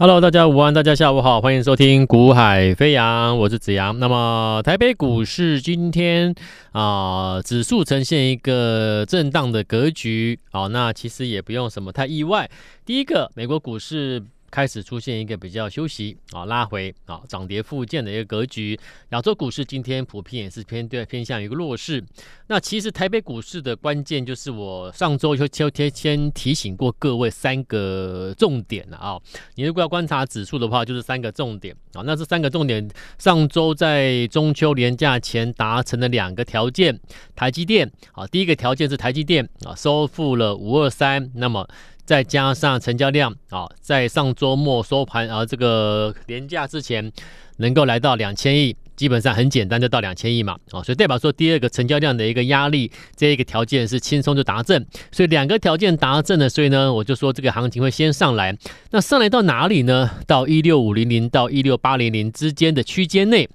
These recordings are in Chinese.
Hello，大家午安，大家下午好，欢迎收听股海飞扬，我是子阳。那么台北股市今天啊、指数呈现一个震荡的格局好、那其实也不用什么太意外。第一个，美国股市。开始出现一个比较休息啊，拉回啊，涨跌互见的一个格局。亚洲股市今天普遍也是偏对偏向一个弱势。那其实台北股市的关键就是我上周就先先提醒过各位三个重点了啊。你如果要观察指数的话，就是三个重点啊。那这三个重点上周在中秋连假前达成了两个条件，台积电啊，第一个条件是台积电啊收复了五二三，那么。再加上成交量啊，在上周末收盘啊，这个连假之前能够来到两千亿，基本上很简单就到两千亿嘛啊，所以代表说第二个成交量的一个压力，这一个条件是轻松就达阵，所以两个条件达阵了，所以呢，我就说这个行情会先上来，那上来到哪里呢？到一六五零零到一六八零零之间的区间内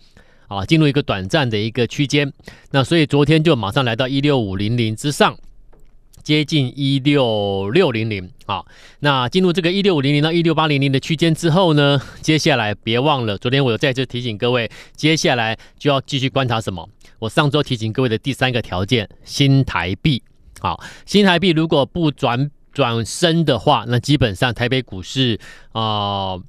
啊，进入一个短暂的一个区间，那所以昨天就马上来到一六五零零之上。接近一六六零零，好，那进入这个一六五零零到一六八零零的区间之后呢，接下来别忘了，昨天我有再次提醒各位，接下来就要继续观察什么？我上周提醒各位的第三个条件，新台币，好，新台币如果不转转升的话，那基本上台北股市啊、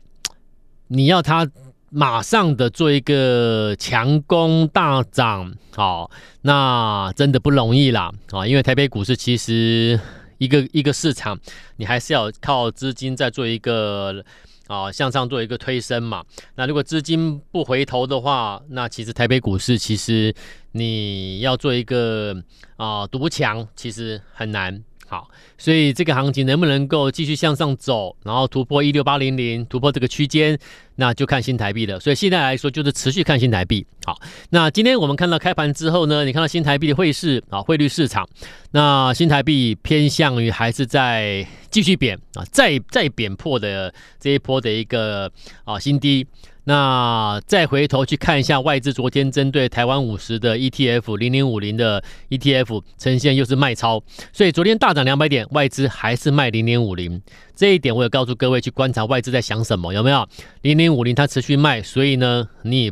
你要它。马上的做一个强攻大涨，好，那真的不容易啦，啊，因为台北股市其实一个一个市场，你还是要靠资金在做一个啊向上做一个推升嘛。那如果资金不回头的话，那其实台北股市其实你要做一个啊独强，其实很难。好，所以这个行情能不能够继续向上走，然后突破一六八零零，突破这个区间，那就看新台币了。所以现在来说，就是持续看新台币。好，那今天我们看到开盘之后呢，你看到新台币的汇市啊，汇率市场，那新台币偏向于还是在继续贬啊，再再贬破的这一波的一个啊新低。那再回头去看一下外资昨天针对台湾五十的 ETF 零零五零的 ETF 呈现又是卖超，所以昨天大涨两百点，外资还是卖零零五零。这一点我也告诉各位去观察外资在想什么，有没有？零零五零它持续卖，所以呢，你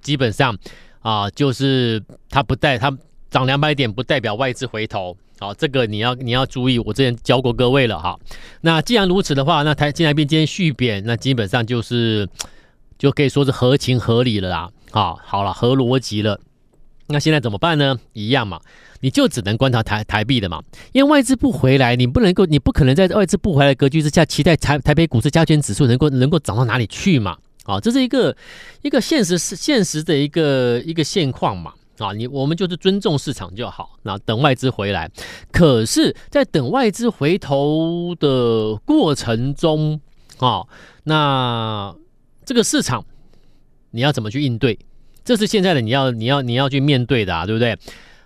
基本上啊，就是它不带它涨两百点不代表外资回头，好，这个你要你要注意，我之前教过各位了哈。那既然如此的话，那台新台币今天续贬，那基本上就是。就可以说是合情合理了啦，啊，好了，合逻辑了。那现在怎么办呢？一样嘛，你就只能观察台台币的嘛，因为外资不回来，你不能够，你不可能在外资不回来格局之下，期待台台北股市加权指数能够能够涨到哪里去嘛？啊，这是一个一个现实是现实的一个一个现况嘛。啊，你我们就是尊重市场就好，那等外资回来。可是，在等外资回头的过程中，啊，那。这个市场你要怎么去应对？这是现在的你要你要你要去面对的啊，对不对？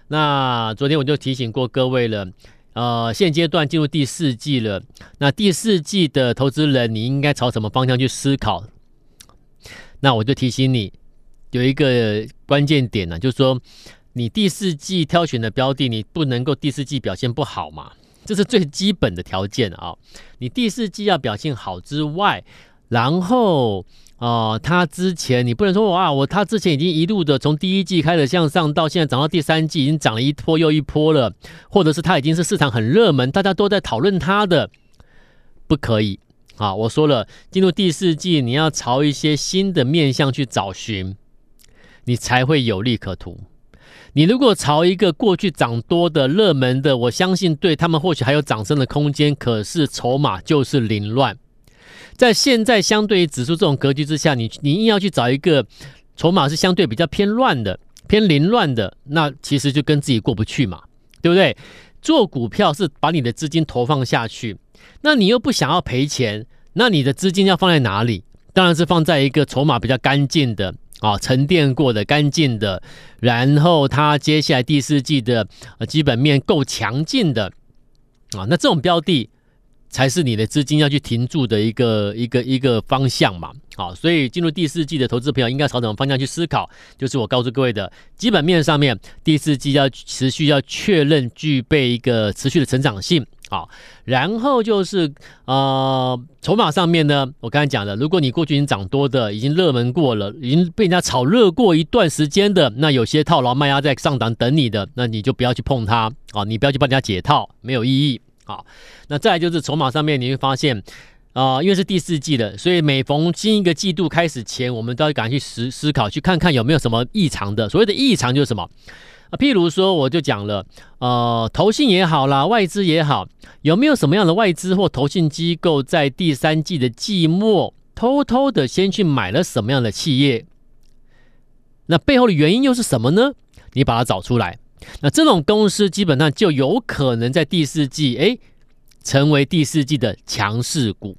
那昨天我就提醒过各位了，呃，现阶段进入第四季了，那第四季的投资人你应该朝什么方向去思考？那我就提醒你有一个关键点呢，就是说你第四季挑选的标的，你不能够第四季表现不好嘛，这是最基本的条件啊。你第四季要表现好之外，然后。哦，他之前你不能说哇，我他之前已经一路的从第一季开始向上，到现在涨到第三季，已经涨了一波又一波了，或者是他已经是市场很热门，大家都在讨论他的，不可以啊！我说了，进入第四季，你要朝一些新的面向去找寻，你才会有利可图。你如果朝一个过去涨多的热门的，我相信对他们或许还有涨升的空间，可是筹码就是凌乱。在现在相对于指数这种格局之下，你你硬要去找一个筹码是相对比较偏乱的、偏凌乱的，那其实就跟自己过不去嘛，对不对？做股票是把你的资金投放下去，那你又不想要赔钱，那你的资金要放在哪里？当然是放在一个筹码比较干净的啊，沉淀过的、干净的，然后它接下来第四季的基本面够强劲的啊，那这种标的。才是你的资金要去停住的一个一个一个方向嘛。好，所以进入第四季的投资朋友应该朝什么方向去思考？就是我告诉各位的基本面上面，第四季要持续要确认具备一个持续的成长性。好，然后就是呃，筹码上面呢，我刚才讲的，如果你过去已经涨多的，已经热门过了，已经被人家炒热过一段时间的，那有些套牢卖压在上档等你的，那你就不要去碰它啊，你不要去帮人家解套，没有意义。好，那再来就是筹码上面，你会发现啊、因为是第四季的，所以每逢新一个季度开始前，我们都要赶去思思考，去看看有没有什么异常的。所谓的异常就是什么啊？譬如说，我就讲了，呃，投信也好啦，外资也好，有没有什么样的外资或投信机构在第三季的季末偷偷的先去买了什么样的企业？那背后的原因又是什么呢？你把它找出来。那这种公司基本上就有可能在第四季，哎，成为第四季的强势股。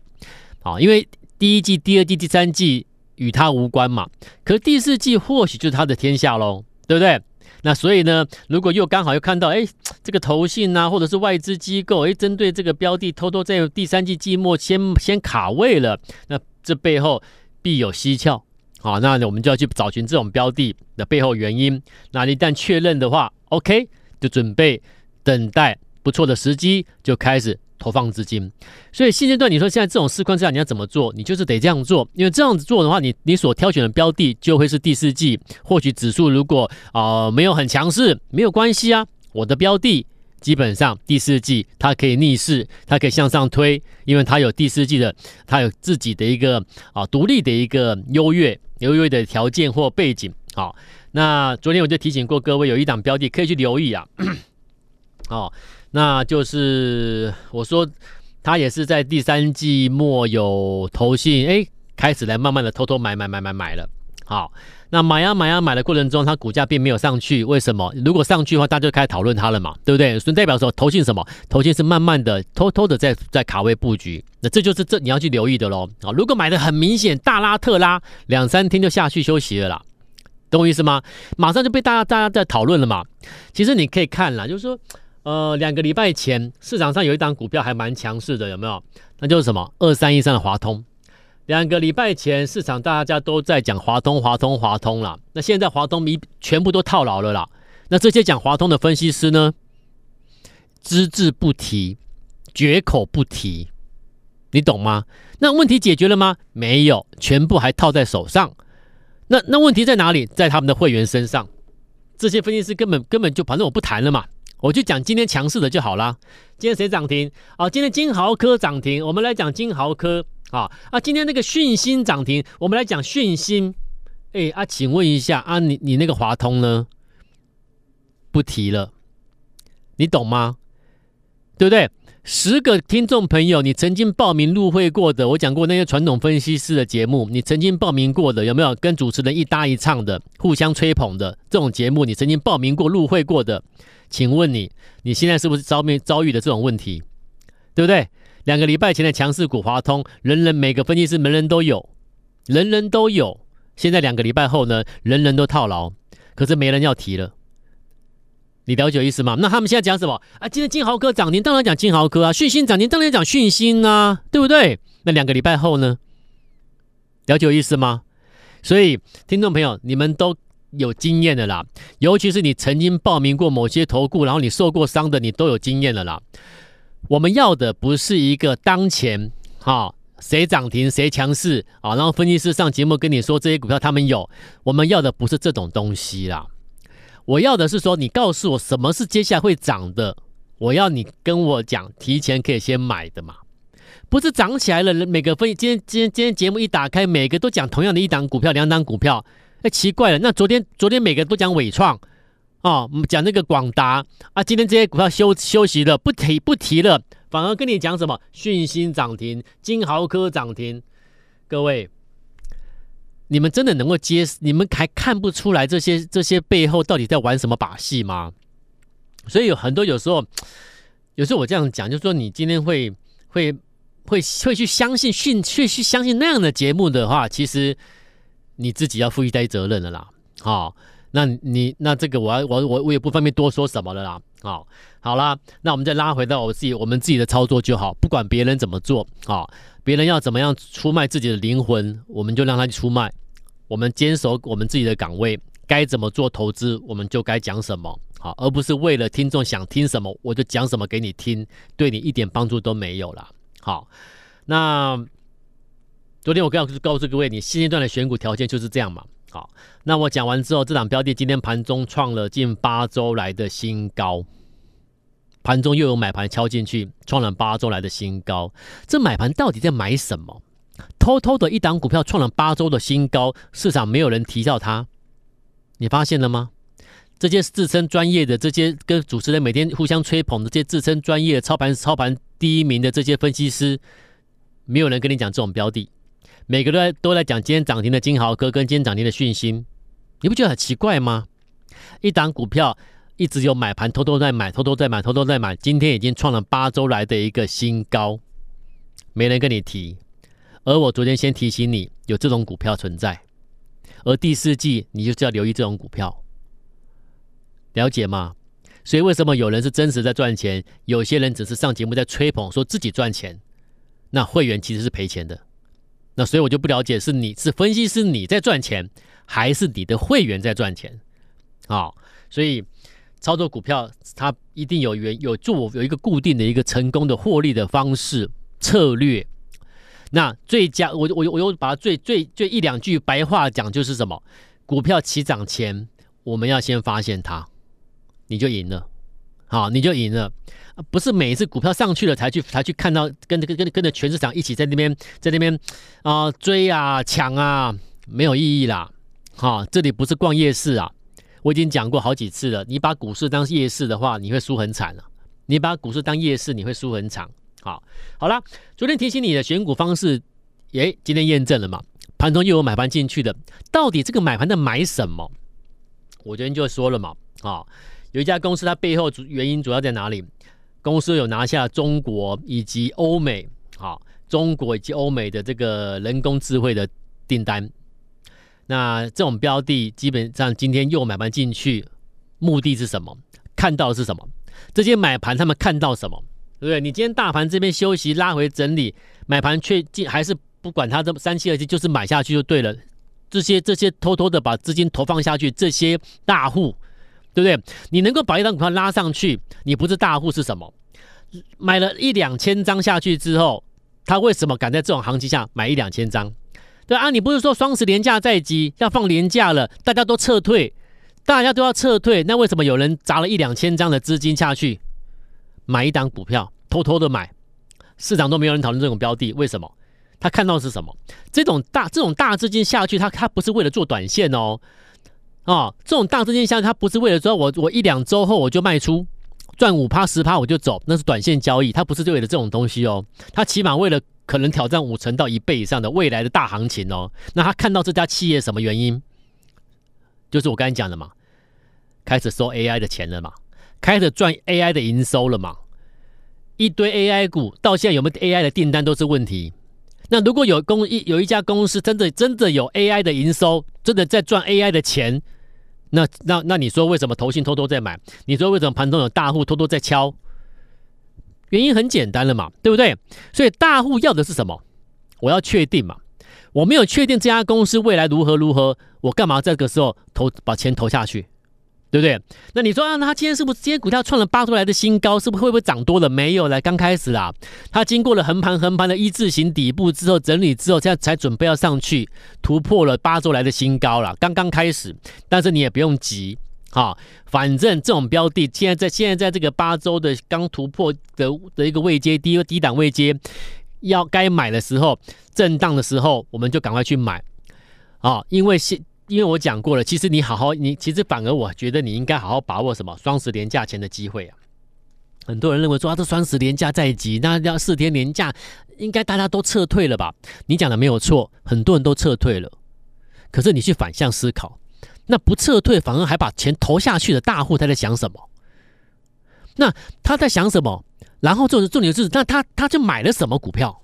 啊，因为第一季、第二季、第三季与它无关嘛，可是第四季或许就是它的天下喽，对不对？那所以呢，如果又刚好又看到，哎，这个投信呐，或者是外资机构，哎，针对这个标的偷偷在第三季季末先先卡位了，那这背后必有蹊跷，好，那我们就要去找寻这种标的的背后原因。那一旦确认的话，OK，就准备等待不错的时机，就开始。投放资金，所以现阶段你说现在这种市况之下你要怎么做？你就是得这样做，因为这样子做的话，你你所挑选的标的就会是第四季。或许指数如果啊、没有很强势，没有关系啊。我的标的基本上第四季它可以逆势，它可以向上推，因为它有第四季的，它有自己的一个啊独立的一个优越留意的条件或背景。好，那昨天我就提醒过各位，有一档标的可以去留意啊。哦。那就是我说，他也是在第三季末有投信，哎，开始来慢慢的偷偷买买买买买了。好，那买呀买呀买的过程中，它股价并没有上去，为什么？如果上去的话，大家就开始讨论它了嘛，对不对？所以代表说投信什么？投信是慢慢的偷偷的在在卡位布局，那这就是这你要去留意的喽。啊，如果买的很明显，大拉特拉，两三天就下去休息了啦，懂我意思吗？马上就被大家大家在讨论了嘛。其实你可以看啦，就是说。呃，两个礼拜前市场上有一档股票还蛮强势的，有没有？那就是什么二三一三的华通。两个礼拜前市场大家都在讲华通、华通、华通了，那现在华通迷全部都套牢了啦。那这些讲华通的分析师呢，只字不提，绝口不提，你懂吗？那问题解决了吗？没有，全部还套在手上。那那问题在哪里？在他们的会员身上。这些分析师根本根本就反正我不谈了嘛。我就讲今天强势的就好了。今天谁涨停？啊，今天金豪科涨停。我们来讲金豪科。啊啊，今天那个讯芯涨停，我们来讲讯芯。哎啊，请问一下啊，你你那个华通呢？不提了，你懂吗？对不对？十个听众朋友，你曾经报名入会过的，我讲过那些传统分析师的节目，你曾经报名过的，有没有跟主持人一搭一唱的，互相吹捧的这种节目？你曾经报名过入会过的，请问你，你现在是不是遭面遭遇的这种问题？对不对？两个礼拜前的强势股华通，人人每个分析师人人都有，人人都有。现在两个礼拜后呢，人人都套牢，可是没人要提了。你了解意思吗？那他们现在讲什么啊？今天金豪科涨停，当然讲金豪科啊；讯芯涨停，当然讲讯芯啊，对不对？那两个礼拜后呢？了解意思吗？所以，听众朋友，你们都有经验的啦，尤其是你曾经报名过某些投顾，然后你受过伤的，你都有经验的啦。我们要的不是一个当前哈谁涨停谁强势啊，然后分析师上节目跟你说这些股票他们有，我们要的不是这种东西啦。我要的是说，你告诉我什么是接下来会涨的，我要你跟我讲，提前可以先买的嘛，不是涨起来了，每个分今天今天今天节目一打开，每个都讲同样的一档股票，两档股票，哎，奇怪了，那昨天昨天每个都讲伟创，哦，讲那个广达啊，今天这些股票休休息了，不提不提了，反而跟你讲什么讯芯涨停，金豪科涨停，各位。你们真的能够接？你们还看不出来这些这些背后到底在玩什么把戏吗？所以有很多有时候，有时候我这样讲，就是说你今天会会会会去相信讯，去去相信那样的节目的话，其实你自己要负一些责任的啦。好，那你那这个我要我我我也不方便多说什么了啦。好，好啦，那我们再拉回到我自己我们自己的操作就好，不管别人怎么做啊，别人要怎么样出卖自己的灵魂，我们就让他去出卖，我们坚守我们自己的岗位，该怎么做投资，我们就该讲什么。好，而不是为了听众想听什么我就讲什么给你听，对你一点帮助都没有了。好，那昨天我刚刚告诉各位，你现阶段的选股条件就是这样嘛。好，那我讲完之后，这档标的今天盘中创了近八周来的新高，盘中又有买盘敲进去，创了八周来的新高。这买盘到底在买什么？偷偷的一档股票创了八周的新高，市场没有人提到它，你发现了吗？这些自称专业的、这些跟主持人每天互相吹捧的这些自称专业操盘操盘第一名的这些分析师，没有人跟你讲这种标的，每个都在都在讲今天涨停的金豪哥跟今天涨停的讯芯，你不觉得很奇怪吗？一档股票一直有买盘偷偷在买、偷偷在买、偷偷在买，今天已经创了八周来的一个新高，没人跟你提，而我昨天先提醒你有这种股票存在，而第四季你就是要留意这种股票。了解吗？所以为什么有人是真实在赚钱，有些人只是上节目在吹捧，说自己赚钱，那会员其实是赔钱的。那所以我就不了解，是你是分析师你在赚钱，还是你的会员在赚钱？啊，所以操作股票它一定有原有做有一个固定的一个成功的获利的方式策略。那最佳我我我又把它最最最一两句白话讲就是什么？股票起涨前，我们要先发现它。你就赢了，好，你就赢了，不是每一次股票上去了才去才去看到跟跟跟跟着全市场一起在那边在那边啊、追啊抢啊，没有意义啦，好，这里不是逛夜市啊，我已经讲过好几次了，你把股市当夜市的话，你会输很惨了，你把股市当夜市，你会输很惨，好，好了，昨天提醒你的选股方式，耶，今天验证了嘛，盘中又有买盘进去的，到底这个买盘在买什么？我昨天就说了嘛，啊。有一家公司，它背后主原因主要在哪里？公司有拿下中国以及欧美，好，中国以及欧美的这个人工智慧的订单。那这种标的基本上今天又买盘进去，目的是什么？看到的是什么？这些买盘他们看到什么？对不对？你今天大盘这边休息拉回整理，买盘却进还是不管它这三七二七，就是买下去就对了。这些这些偷偷的把资金投放下去，这些大户。对不对？你能够把一张股票拉上去，你不是大户是什么？买了一两千张下去之后，他为什么敢在这种行情下买一两千张？对啊，你不是说双十连假在即，要放年假了，大家都撤退，大家都要撤退，那为什么有人砸了一两千张的资金下去买一档股票，偷偷的买？市场都没有人讨论这种标的，为什么？他看到是什么？这种大这种大资金下去，他他不是为了做短线哦。哦，这种大资金下，它不是为了说我我一两周后我就卖出，赚五趴十趴我就走，那是短线交易，它不是为了这种东西哦，它起码为了可能挑战五成到一倍以上的未来的大行情哦。那他看到这家企业什么原因？就是我刚才讲的嘛，开始收 AI 的钱了嘛，开始赚 AI 的营收了嘛，一堆 AI 股到现在有没有 AI 的订单都是问题。那如果有公一有一家公司真的真的有 AI 的营收，真的在赚 AI 的钱。那那那你说为什么投信偷偷在买？你说为什么盘中有大户偷偷在敲？原因很简单了嘛，对不对？所以大户要的是什么？我要确定嘛，我没有确定这家公司未来如何如何，我干嘛这个时候投把钱投下去？对不对？那你说啊，那他今天是不是今天股票创了八周来的新高？是不是会不会涨多了？没有了，刚开始啦。它经过了横盘横盘的一字形底部之后整理之后，现在才准备要上去突破了八周来的新高了。刚刚开始，但是你也不用急，哈，反正这种标的现在在现在在这个八周的刚突破的的一个位阶低低档位阶，要该买的时候，震荡的时候，我们就赶快去买啊，因为现。因为我讲过了，其实你好好，你其实反而我觉得你应该好好把握什么双十连假前的机会啊！很多人认为说啊，这双十连假在即，那要四天连假，应该大家都撤退了吧？你讲的没有错，很多人都撤退了。可是你去反向思考，那不撤退反而还把钱投下去的大户他在想什么？那他在想什么？然后就是重点是，那他他就买了什么股票？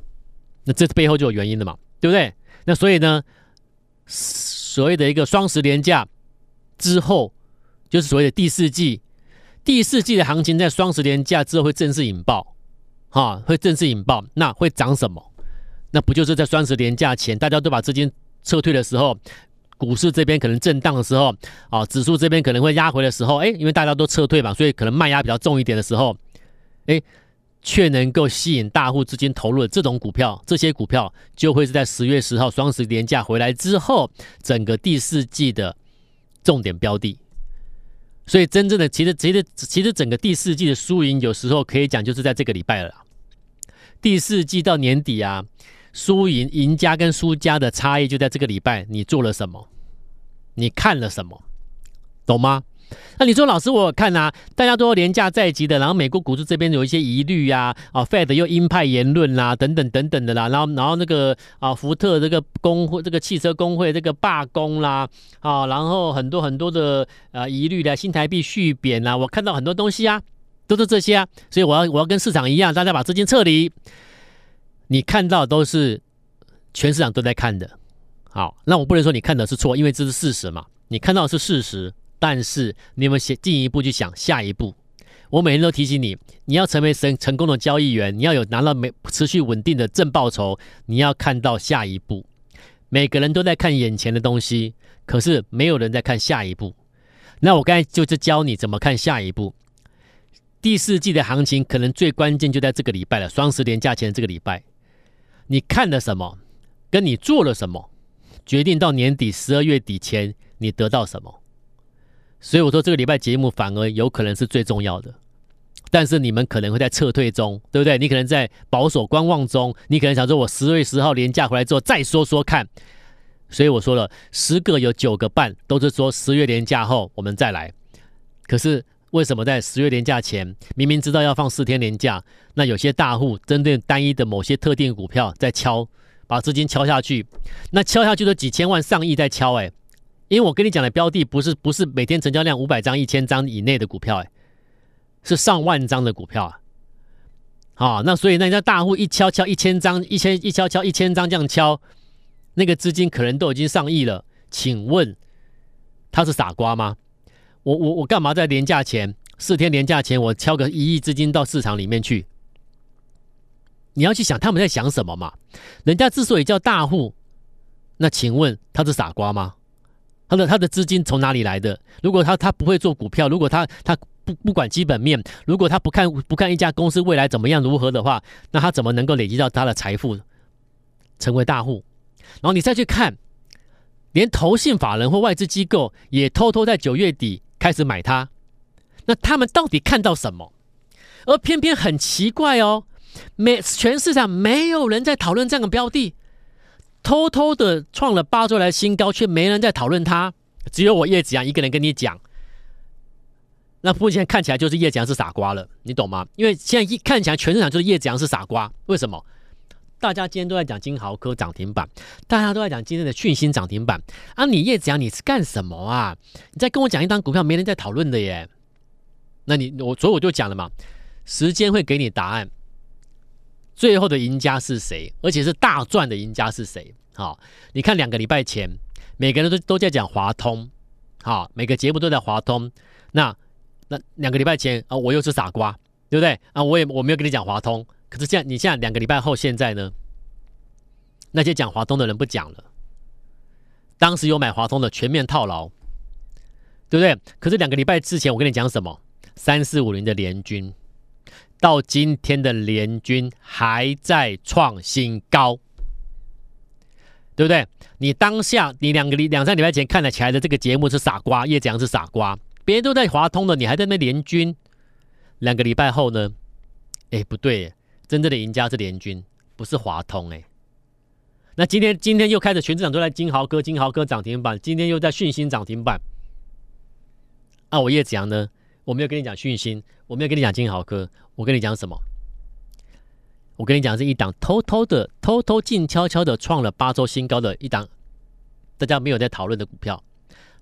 那这背后就有原因了嘛，对不对？那所以呢？所谓的一个双十连假，之后，就是所谓的第四季。第四季的行情在双十连假之后会正式引爆，哈，会正式引爆。那会涨什么？那不就是在双十连假前，大家都把资金撤退的时候，股市这边可能震荡的时候，啊，指数这边可能会压回的时候，哎，因为大家都撤退嘛，所以可能卖压比较重一点的时候，哎，却能够吸引大户资金投入的这种股票，这些股票就会是在十月十号双十连假回来之后，整个第四季的重点标的。所以，真正的其实，其实，其实整个第四季的输赢，有时候可以讲就是在这个礼拜了。第四季到年底啊，输赢赢家跟输家的差异就在这个礼拜，你做了什么，你看了什么，懂吗？那你说老师，我看啊，大家都廉价在即的，然后美国股市这边有一些疑虑呀，啊，Fed 又鹰派言论啦，等等等等的啦，然后然后那个啊，福特这个工会，这个汽车工会这个罢工啦，啊，然后很多很多的啊疑虑的，新台币续贬啦，我看到很多东西啊，都是这些啊，所以我要我要跟市场一样，大家把资金撤离，你看到都是全市场都在看的，好，那我不能说你看的是错，因为这是事实嘛，你看到的是事实。但是你有没有先进一步去想下一步？我每天都提醒你，你要成为成成功的交易员，你要有拿到每持续稳定的正报酬，你要看到下一步。每个人都在看眼前的东西，可是没有人在看下一步。那我刚才就是教你怎么看下一步。第四季的行情可能最关键就在这个礼拜了，双十连假前这个礼拜，你看了什么，跟你做了什么，决定到年底十二月底前你得到什么。所以我说这个礼拜节目反而有可能是最重要的，但是你们可能会在撤退中，对不对？你可能在保守观望中，你可能想说，我十月十号连假回来之后再说说看。所以我说了，十个有九个半都是说十月连假后我们再来。可是为什么在十月连假前，明明知道要放四天连假，那有些大户针对单一的某些特定股票在敲，把资金敲下去，那敲下去都几千万上亿在敲，哎。因为我跟你讲的标的不是不是每天成交量五百张一千张以内的股票，哎，是上万张的股票啊！好，那所以那家大户一敲敲一千张，一千一敲敲一千张这样敲，那个资金可能都已经上亿了。请问他是傻瓜吗？我我我干嘛在连假前四天连假前我敲个一亿资金到市场里面去？你要去想他们在想什么嘛？人家之所以叫大户，那请问他是傻瓜吗？他的他的资金从哪里来的？如果他他不会做股票，如果他他不不管基本面，如果他不看不看一家公司未来怎么样如何的话，那他怎么能够累积到他的财富，成为大户？然后你再去看，连投信法人或外资机构也偷偷在九月底开始买它，那他们到底看到什么？而偏偏很奇怪哦，没全市场没有人在讨论这样的标的。偷偷的创了八周来新高，却没人在讨论它，只有我叶子阳一个人跟你讲。那目前看起来就是叶子阳是傻瓜了，你懂吗？因为现在一看起来全市场就是叶子阳是傻瓜，为什么？大家今天都在讲金豪科涨停板，大家都在讲今天的讯芯涨停板，啊，你叶子阳你是干什么啊？你在跟我讲一档股票没人在讨论的耶？那你我所以我就讲了嘛，时间会给你答案。最后的赢家是谁？而且是大赚的赢家是谁？好，你看两个礼拜前，每个人都都在讲华通，好，每个节目都在华通。那那两个礼拜前啊，我又是傻瓜，对不对？啊，我也我没有跟你讲华通。可是现在你现在两个礼拜后，现在呢，那些讲华通的人不讲了。当时有买华通的全面套牢，对不对？可是两个礼拜之前，我跟你讲什么？三四五零的联军。到今天的联军还在创新高，对不对？你当下你两个礼两三礼拜前看了起来的这个节目是傻瓜，叶子阳是傻瓜，别人都在华通的，你还在那联军。两个礼拜后呢？哎，不对，真正的赢家是联军，不是华通哎。那今天今天又开始全市场都在金豪哥，金豪哥涨停板，今天又在讯芯涨停板。啊，我叶子阳呢？我没有跟你讲讯芯，我没有跟你讲金豪科，我跟你讲什么？我跟你讲是一档偷偷的、偷偷静悄悄的创了八周新高的一档，大家没有在讨论的股票。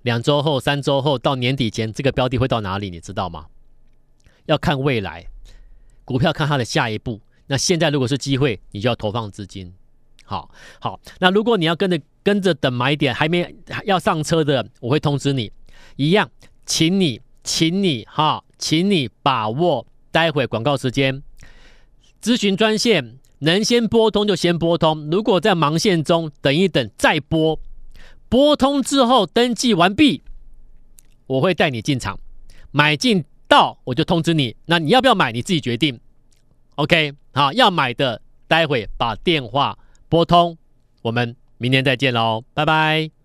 两周后、三周后到年底前，这个标的会到哪里？你知道吗？要看未来，股票看它的下一步。那现在如果是机会，你就要投放资金。好好，那如果你要跟着跟着等买点还没要上车的，我会通知你。一样，请你，请你哈，请你把握待会广告时间，咨询专线能先拨通就先拨通，如果在忙线中等一等再拨，拨通之后登记完毕，我会带你进场。买进到我就通知你，那你要不要买你自己决定，OK，好，要买的待会把电话拨通，我们明天再见喽，拜拜。